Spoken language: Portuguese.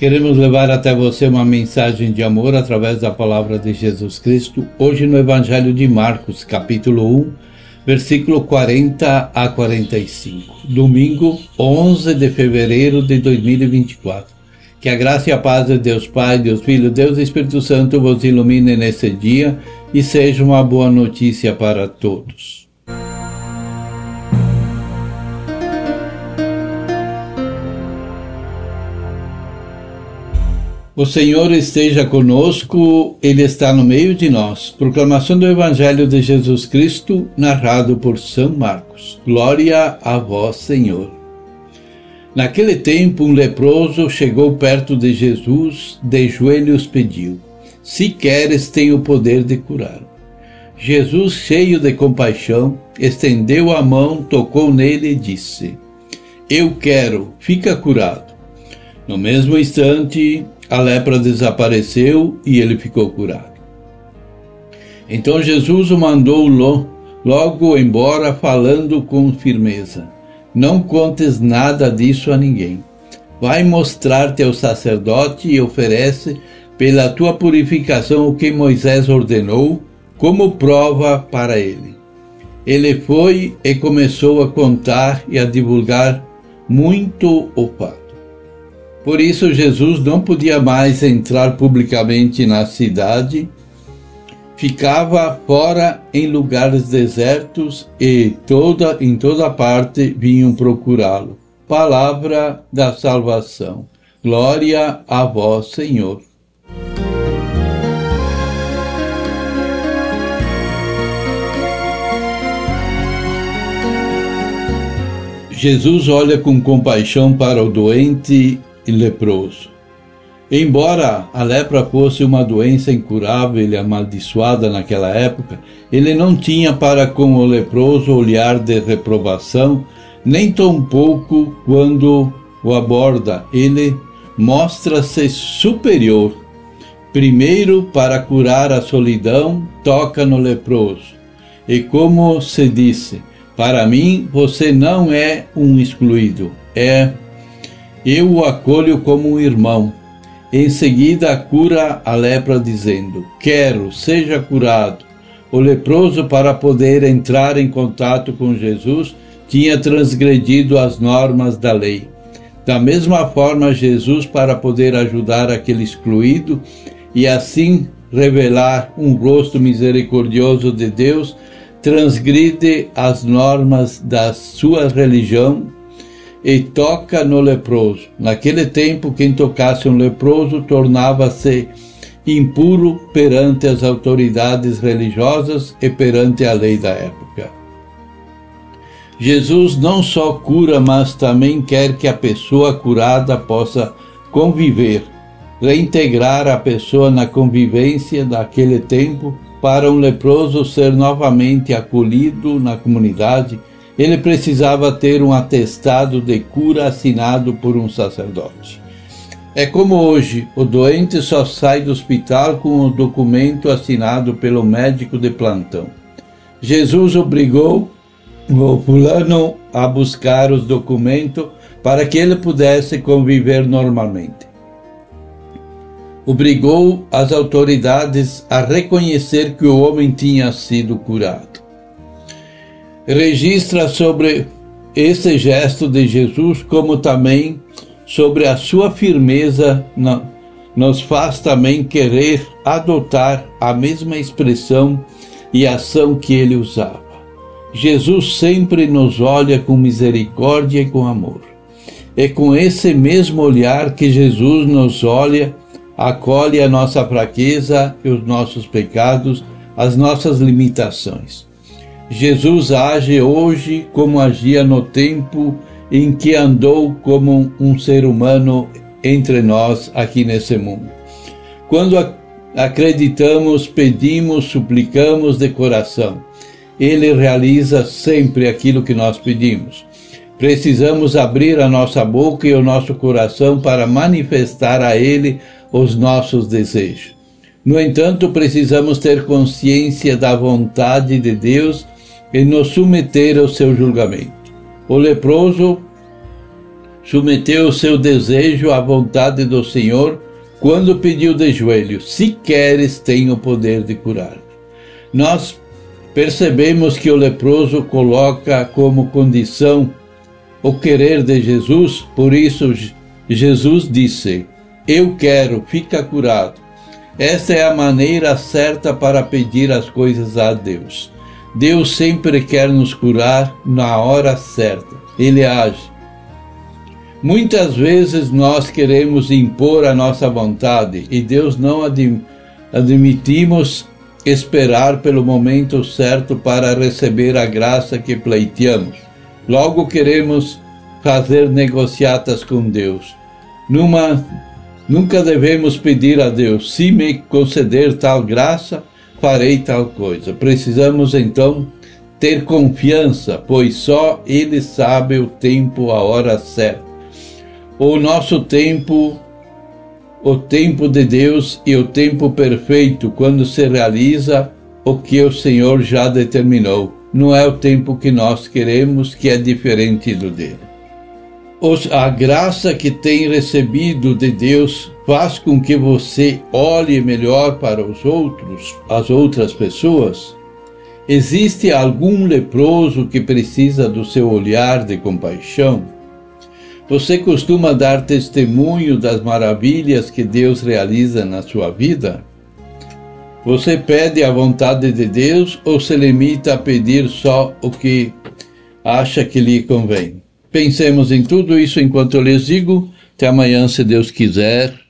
Queremos levar até você uma mensagem de amor através da palavra de Jesus Cristo, hoje no Evangelho de Marcos, capítulo 1, versículo 40 a 45. Domingo, 11 de fevereiro de 2024. Que a graça e a paz de Deus Pai, Deus Filho, Deus Espírito Santo vos ilumine nesse dia e seja uma boa notícia para todos. O Senhor esteja conosco, Ele está no meio de nós. Proclamação do Evangelho de Jesus Cristo, narrado por São Marcos. Glória a vós, Senhor. Naquele tempo, um leproso chegou perto de Jesus, de joelhos pediu: Se queres, tem o poder de curar. Jesus, cheio de compaixão, estendeu a mão, tocou nele e disse: Eu quero, fica curado. No mesmo instante, a lepra desapareceu e ele ficou curado. Então Jesus o mandou logo embora, falando com firmeza: Não contes nada disso a ninguém. Vai mostrar-te ao sacerdote e oferece pela tua purificação o que Moisés ordenou, como prova para ele. Ele foi e começou a contar e a divulgar muito o fato. Por isso, Jesus não podia mais entrar publicamente na cidade, ficava fora em lugares desertos e toda, em toda parte vinham procurá-lo. Palavra da salvação. Glória a vós, Senhor. Jesus olha com compaixão para o doente e leproso. Embora a lepra fosse uma doença incurável e amaldiçoada naquela época, ele não tinha para com o leproso olhar de reprovação, nem tampouco quando o aborda. Ele mostra-se superior. Primeiro, para curar a solidão, toca no leproso. E como se disse, para mim você não é um excluído, é eu o acolho como um irmão. Em seguida, cura a lepra, dizendo: Quero, seja curado. O leproso, para poder entrar em contato com Jesus, tinha transgredido as normas da lei. Da mesma forma, Jesus, para poder ajudar aquele excluído e assim revelar um rosto misericordioso de Deus, transgride as normas da sua religião e toca no leproso. Naquele tempo, quem tocasse um leproso tornava-se impuro perante as autoridades religiosas e perante a lei da época. Jesus não só cura, mas também quer que a pessoa curada possa conviver, reintegrar a pessoa na convivência daquele tempo para um leproso ser novamente acolhido na comunidade ele precisava ter um atestado de cura assinado por um sacerdote. É como hoje, o doente só sai do hospital com o documento assinado pelo médico de plantão. Jesus obrigou o fulano a buscar os documentos para que ele pudesse conviver normalmente. Obrigou as autoridades a reconhecer que o homem tinha sido curado registra sobre esse gesto de Jesus, como também sobre a sua firmeza, nos faz também querer adotar a mesma expressão e ação que ele usava. Jesus sempre nos olha com misericórdia e com amor. É com esse mesmo olhar que Jesus nos olha, acolhe a nossa fraqueza e os nossos pecados, as nossas limitações. Jesus age hoje como agia no tempo em que andou como um ser humano entre nós aqui nesse mundo. Quando acreditamos, pedimos, suplicamos de coração. ele realiza sempre aquilo que nós pedimos. Precisamos abrir a nossa boca e o nosso coração para manifestar a Ele os nossos desejos. No entanto, precisamos ter consciência da vontade de Deus e nos submeter ao seu julgamento. O leproso submeteu o seu desejo à vontade do Senhor quando pediu de joelho: Se queres, tenho o poder de curar. Nós percebemos que o leproso coloca como condição o querer de Jesus, por isso Jesus disse: Eu quero, fica curado. Esta é a maneira certa para pedir as coisas a Deus. Deus sempre quer nos curar na hora certa. Ele age. Muitas vezes nós queremos impor a nossa vontade e Deus não adm admitimos esperar pelo momento certo para receber a graça que pleiteamos. Logo queremos fazer negociatas com Deus. Numa, nunca devemos pedir a Deus, se me conceder tal graça, farei tal coisa. Precisamos então ter confiança, pois só Ele sabe o tempo, a hora certa. O nosso tempo, o tempo de Deus e o tempo perfeito, quando se realiza o que o Senhor já determinou. Não é o tempo que nós queremos, que é diferente do dele. A graça que tem recebido de Deus faz com que você olhe melhor para os outros, as outras pessoas? Existe algum leproso que precisa do seu olhar de compaixão? Você costuma dar testemunho das maravilhas que Deus realiza na sua vida? Você pede a vontade de Deus ou se limita a pedir só o que acha que lhe convém? Pensemos em tudo isso enquanto eu lhes digo. Até amanhã, se Deus quiser.